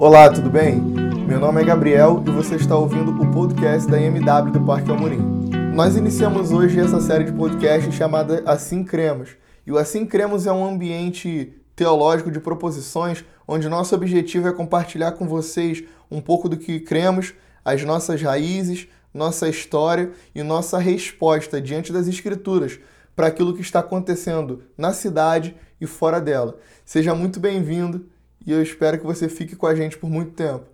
Olá, tudo bem? Meu nome é Gabriel e você está ouvindo o podcast da IMW do Parque Amorim. Nós iniciamos hoje essa série de podcasts chamada Assim Cremos. E o Assim Cremos é um ambiente teológico de proposições onde nosso objetivo é compartilhar com vocês um pouco do que cremos, as nossas raízes, nossa história e nossa resposta diante das Escrituras para aquilo que está acontecendo na cidade e fora dela. Seja muito bem-vindo e eu espero que você fique com a gente por muito tempo.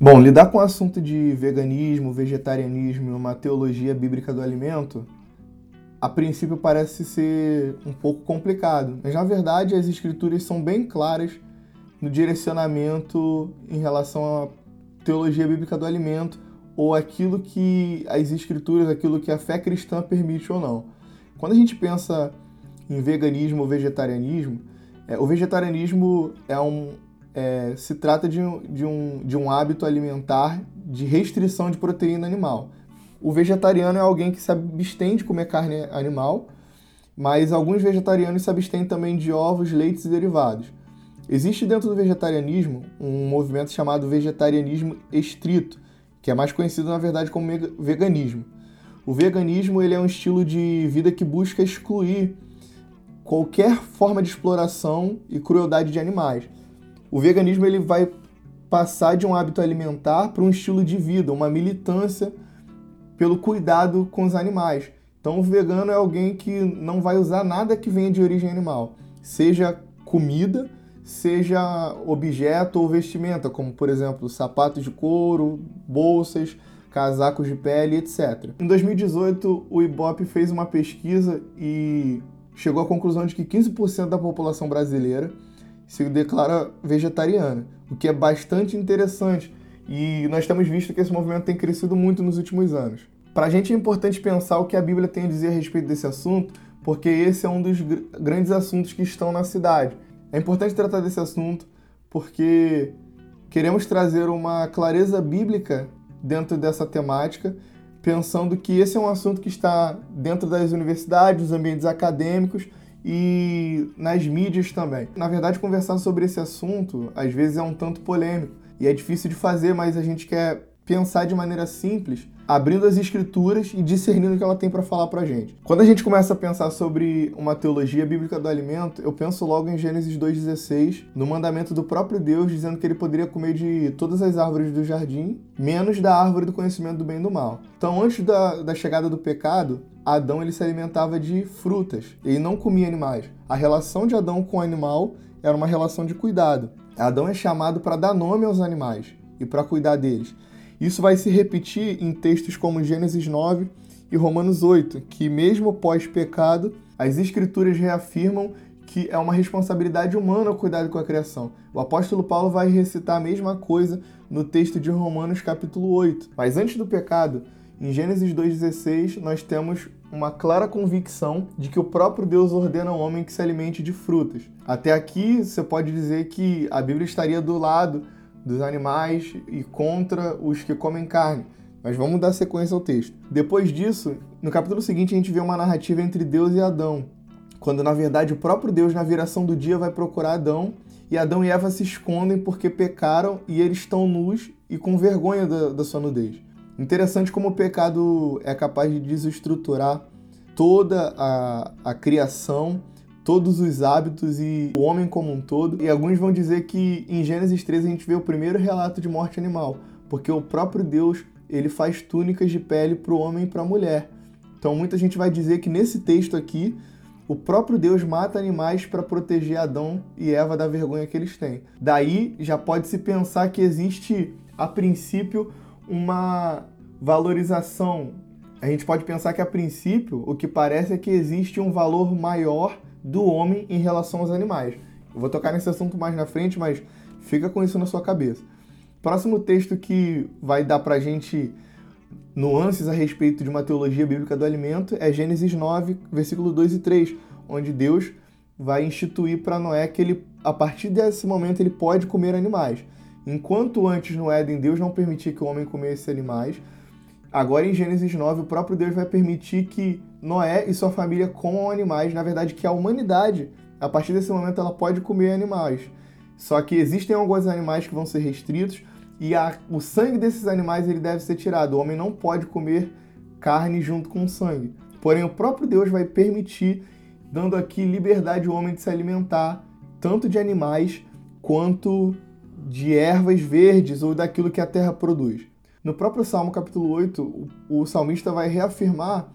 Bom, lidar com o assunto de veganismo, vegetarianismo e uma teologia bíblica do alimento a princípio parece ser um pouco complicado, mas na verdade as escrituras são bem claras no direcionamento em relação à teologia bíblica do alimento ou aquilo que as escrituras, aquilo que a fé cristã permite ou não. Quando a gente pensa em veganismo ou vegetarianismo, é, o vegetarianismo é um, é, se trata de de, um, de um hábito alimentar de restrição de proteína animal. O vegetariano é alguém que se abstém de comer carne animal, mas alguns vegetarianos se abstêm também de ovos, leites e derivados. Existe dentro do vegetarianismo um movimento chamado vegetarianismo estrito, que é mais conhecido na verdade como veganismo. O veganismo ele é um estilo de vida que busca excluir qualquer forma de exploração e crueldade de animais. O veganismo ele vai passar de um hábito alimentar para um estilo de vida, uma militância pelo cuidado com os animais. Então, o vegano é alguém que não vai usar nada que venha de origem animal, seja comida, seja objeto ou vestimenta, como por exemplo sapatos de couro, bolsas, casacos de pele, etc. Em 2018, o Ibope fez uma pesquisa e chegou à conclusão de que 15% da população brasileira se declara vegetariana, o que é bastante interessante, e nós temos visto que esse movimento tem crescido muito nos últimos anos. Para a gente é importante pensar o que a Bíblia tem a dizer a respeito desse assunto, porque esse é um dos gr grandes assuntos que estão na cidade. É importante tratar desse assunto porque queremos trazer uma clareza bíblica dentro dessa temática, pensando que esse é um assunto que está dentro das universidades, dos ambientes acadêmicos e nas mídias também. Na verdade, conversar sobre esse assunto às vezes é um tanto polêmico e é difícil de fazer, mas a gente quer pensar de maneira simples, abrindo as escrituras e discernindo o que ela tem para falar para gente. Quando a gente começa a pensar sobre uma teologia bíblica do alimento, eu penso logo em Gênesis 2:16, no mandamento do próprio Deus dizendo que ele poderia comer de todas as árvores do jardim, menos da árvore do conhecimento do bem e do mal. Então, antes da, da chegada do pecado, Adão ele se alimentava de frutas, ele não comia animais. A relação de Adão com o animal era uma relação de cuidado. Adão é chamado para dar nome aos animais e para cuidar deles. Isso vai se repetir em textos como Gênesis 9 e Romanos 8, que mesmo pós-pecado, as escrituras reafirmam que é uma responsabilidade humana o cuidado com a criação. O apóstolo Paulo vai recitar a mesma coisa no texto de Romanos capítulo 8. Mas antes do pecado, em Gênesis 2,16, nós temos uma clara convicção de que o próprio Deus ordena ao homem que se alimente de frutas. Até aqui, você pode dizer que a Bíblia estaria do lado dos animais e contra os que comem carne. Mas vamos dar sequência ao texto. Depois disso, no capítulo seguinte, a gente vê uma narrativa entre Deus e Adão, quando na verdade o próprio Deus, na viração do dia, vai procurar Adão e Adão e Eva se escondem porque pecaram e eles estão nus e com vergonha da, da sua nudez. Interessante como o pecado é capaz de desestruturar toda a, a criação, todos os hábitos e o homem como um todo. E alguns vão dizer que em Gênesis 13 a gente vê o primeiro relato de morte animal, porque o próprio Deus ele faz túnicas de pele para o homem e para a mulher. Então muita gente vai dizer que nesse texto aqui o próprio Deus mata animais para proteger Adão e Eva da vergonha que eles têm. Daí já pode se pensar que existe a princípio uma valorização. A gente pode pensar que a princípio o que parece é que existe um valor maior do homem em relação aos animais. Eu vou tocar nesse assunto mais na frente, mas fica com isso na sua cabeça. Próximo texto que vai dar pra gente nuances a respeito de uma teologia bíblica do alimento é Gênesis 9, versículo 2 e 3, onde Deus vai instituir para Noé que ele, a partir desse momento, ele pode comer animais. Enquanto antes no Éden Deus não permitia que o homem comesse animais, agora em Gênesis 9 o próprio Deus vai permitir que Noé e sua família comam animais. Na verdade, que a humanidade, a partir desse momento, ela pode comer animais. Só que existem alguns animais que vão ser restritos e a, o sangue desses animais ele deve ser tirado. O homem não pode comer carne junto com o sangue. Porém, o próprio Deus vai permitir, dando aqui liberdade ao homem de se alimentar, tanto de animais quanto de ervas verdes ou daquilo que a terra produz. No próprio Salmo capítulo 8, o salmista vai reafirmar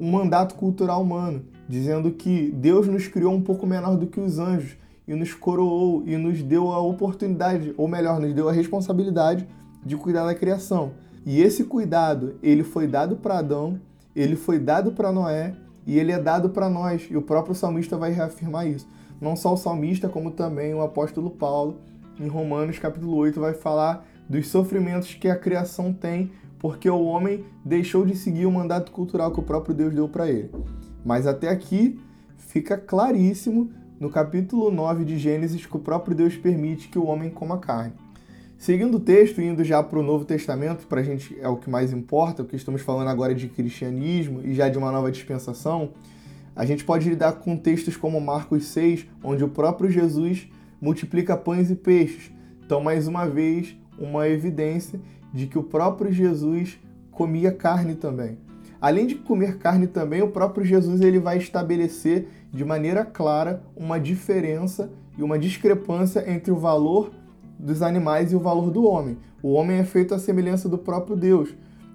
um mandato cultural humano, dizendo que Deus nos criou um pouco menor do que os anjos e nos coroou e nos deu a oportunidade, ou melhor, nos deu a responsabilidade de cuidar da criação. E esse cuidado, ele foi dado para Adão, ele foi dado para Noé e ele é dado para nós. E o próprio salmista vai reafirmar isso. Não só o salmista, como também o apóstolo Paulo, em Romanos capítulo 8, vai falar dos sofrimentos que a criação tem porque o homem deixou de seguir o mandato cultural que o próprio Deus deu para ele. Mas até aqui fica claríssimo no capítulo 9 de Gênesis que o próprio Deus permite que o homem coma carne. Seguindo o texto, indo já para o Novo Testamento, para a gente é o que mais importa, porque estamos falando agora de cristianismo e já de uma nova dispensação, a gente pode lidar com textos como Marcos 6, onde o próprio Jesus multiplica pães e peixes. Então, mais uma vez, uma evidência de que o próprio Jesus comia carne também. Além de comer carne também, o próprio Jesus ele vai estabelecer de maneira clara uma diferença e uma discrepância entre o valor dos animais e o valor do homem. O homem é feito à semelhança do próprio Deus.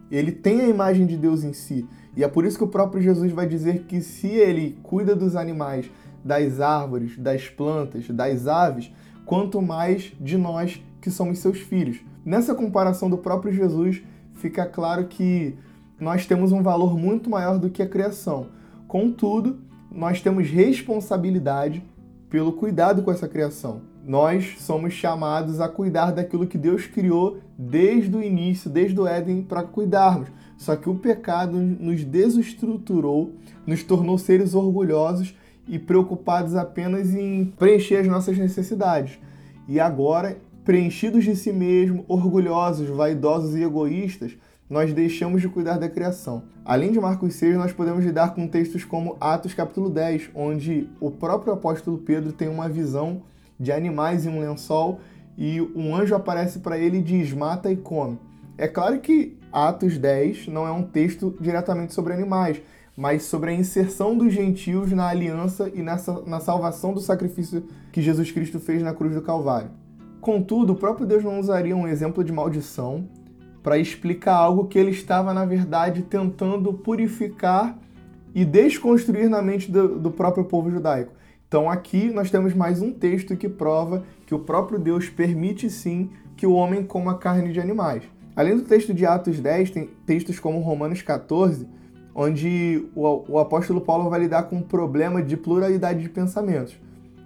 Ele tem a imagem de Deus em si. E é por isso que o próprio Jesus vai dizer que se ele cuida dos animais, das árvores, das plantas, das aves, quanto mais de nós que somos seus filhos. Nessa comparação do próprio Jesus, fica claro que nós temos um valor muito maior do que a criação. Contudo, nós temos responsabilidade pelo cuidado com essa criação nós somos chamados a cuidar daquilo que Deus criou desde o início, desde o Éden, para cuidarmos. Só que o pecado nos desestruturou, nos tornou seres orgulhosos e preocupados apenas em preencher as nossas necessidades. E agora, preenchidos de si mesmo, orgulhosos, vaidosos e egoístas, nós deixamos de cuidar da criação. Além de Marcos 6, nós podemos lidar com textos como Atos capítulo 10, onde o próprio apóstolo Pedro tem uma visão de animais em um lençol e um anjo aparece para ele e diz: mata e come. É claro que Atos 10 não é um texto diretamente sobre animais, mas sobre a inserção dos gentios na aliança e nessa, na salvação do sacrifício que Jesus Cristo fez na cruz do Calvário. Contudo, o próprio Deus não usaria um exemplo de maldição para explicar algo que ele estava, na verdade, tentando purificar e desconstruir na mente do, do próprio povo judaico. Então aqui nós temos mais um texto que prova que o próprio Deus permite sim que o homem coma carne de animais. Além do texto de Atos 10, tem textos como Romanos 14, onde o, o apóstolo Paulo vai lidar com um problema de pluralidade de pensamentos.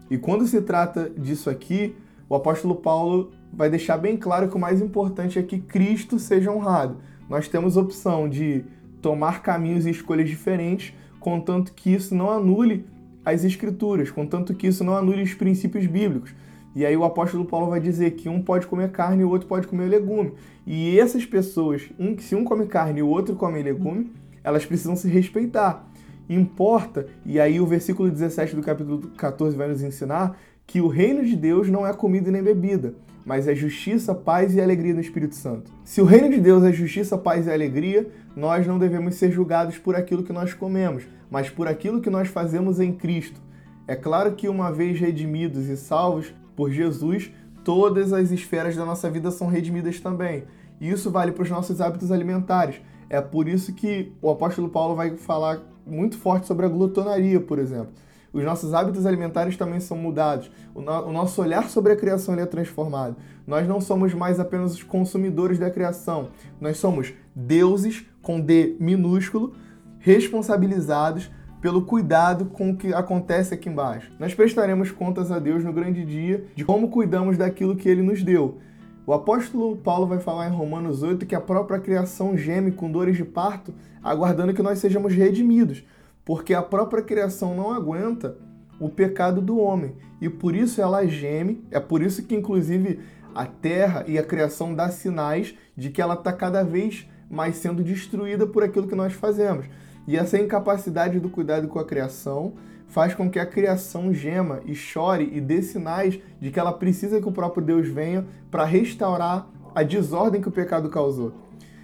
E quando se trata disso aqui, o apóstolo Paulo vai deixar bem claro que o mais importante é que Cristo seja honrado. Nós temos opção de tomar caminhos e escolhas diferentes, contanto que isso não anule as escrituras, contanto que isso não anule os princípios bíblicos. E aí o apóstolo Paulo vai dizer que um pode comer carne e o outro pode comer legume. E essas pessoas, um, se um come carne e o outro come legume, elas precisam se respeitar. Importa, e aí o versículo 17 do capítulo 14 vai nos ensinar que o reino de Deus não é comida nem bebida, mas é justiça, paz e alegria no Espírito Santo. Se o reino de Deus é justiça, paz e alegria, nós não devemos ser julgados por aquilo que nós comemos, mas por aquilo que nós fazemos em Cristo. É claro que, uma vez redimidos e salvos por Jesus, todas as esferas da nossa vida são redimidas também. E isso vale para os nossos hábitos alimentares. É por isso que o apóstolo Paulo vai falar muito forte sobre a glutonaria, por exemplo. Os nossos hábitos alimentares também são mudados. O, no o nosso olhar sobre a criação é transformado. Nós não somos mais apenas os consumidores da criação. Nós somos deuses, com D minúsculo, responsabilizados pelo cuidado com o que acontece aqui embaixo. Nós prestaremos contas a Deus no grande dia de como cuidamos daquilo que ele nos deu. O apóstolo Paulo vai falar em Romanos 8 que a própria criação geme com dores de parto, aguardando que nós sejamos redimidos, porque a própria criação não aguenta o pecado do homem. E por isso ela geme, é por isso que, inclusive, a terra e a criação dá sinais de que ela está cada vez mais sendo destruída por aquilo que nós fazemos. E essa incapacidade do cuidado com a criação faz com que a criação gema e chore e dê sinais de que ela precisa que o próprio Deus venha para restaurar a desordem que o pecado causou.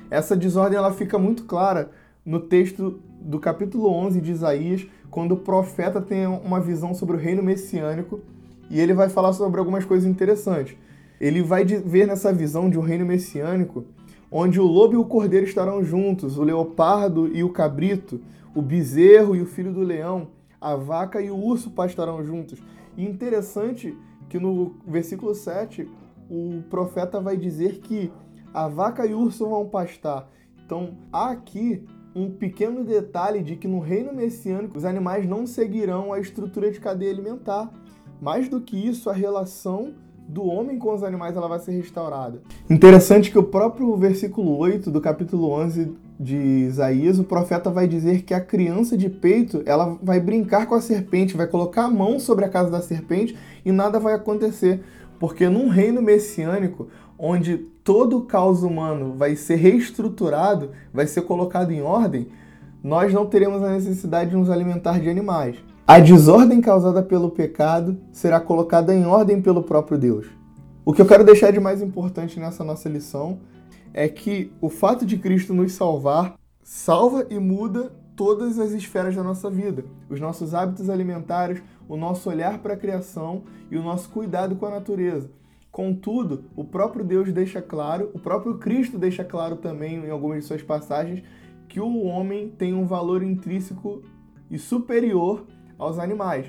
Essa desordem ela fica muito clara no texto do capítulo 11 de Isaías, quando o profeta tem uma visão sobre o reino messiânico e ele vai falar sobre algumas coisas interessantes. Ele vai ver nessa visão de um reino messiânico onde o lobo e o cordeiro estarão juntos, o leopardo e o cabrito, o bezerro e o filho do leão, a vaca e o urso pastarão juntos. E interessante que no versículo 7 o profeta vai dizer que a vaca e o urso vão pastar. Então há aqui um pequeno detalhe de que no reino messiânico os animais não seguirão a estrutura de cadeia alimentar. Mais do que isso, a relação do homem com os animais ela vai ser restaurada. Interessante que o próprio versículo 8 do capítulo 11 de Isaías, o profeta vai dizer que a criança de peito, ela vai brincar com a serpente, vai colocar a mão sobre a casa da serpente e nada vai acontecer, porque num reino messiânico, onde todo o caos humano vai ser reestruturado, vai ser colocado em ordem, nós não teremos a necessidade de nos alimentar de animais. A desordem causada pelo pecado será colocada em ordem pelo próprio Deus. O que eu quero deixar de mais importante nessa nossa lição é que o fato de Cristo nos salvar salva e muda todas as esferas da nossa vida, os nossos hábitos alimentares, o nosso olhar para a criação e o nosso cuidado com a natureza. Contudo, o próprio Deus deixa claro, o próprio Cristo deixa claro também em algumas de suas passagens que o homem tem um valor intrínseco e superior aos animais,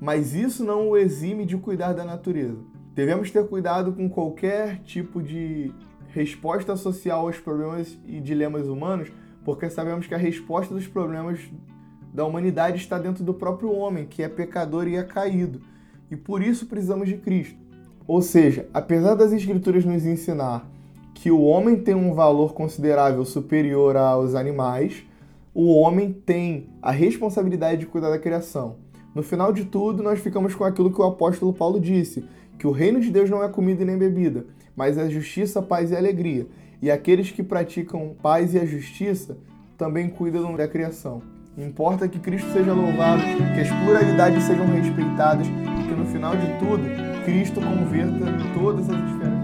mas isso não o exime de cuidar da natureza. Devemos ter cuidado com qualquer tipo de resposta social aos problemas e dilemas humanos, porque sabemos que a resposta dos problemas da humanidade está dentro do próprio homem, que é pecador e é caído. E por isso precisamos de Cristo. Ou seja, apesar das Escrituras nos ensinar que o homem tem um valor considerável superior aos animais, o homem tem a responsabilidade de cuidar da criação. No final de tudo, nós ficamos com aquilo que o apóstolo Paulo disse, que o reino de Deus não é comida nem bebida, mas é justiça, paz e alegria. E aqueles que praticam paz e a justiça também cuidam da criação. Importa que Cristo seja louvado, que as pluralidades sejam respeitadas e que no final de tudo, Cristo converta todas as esferas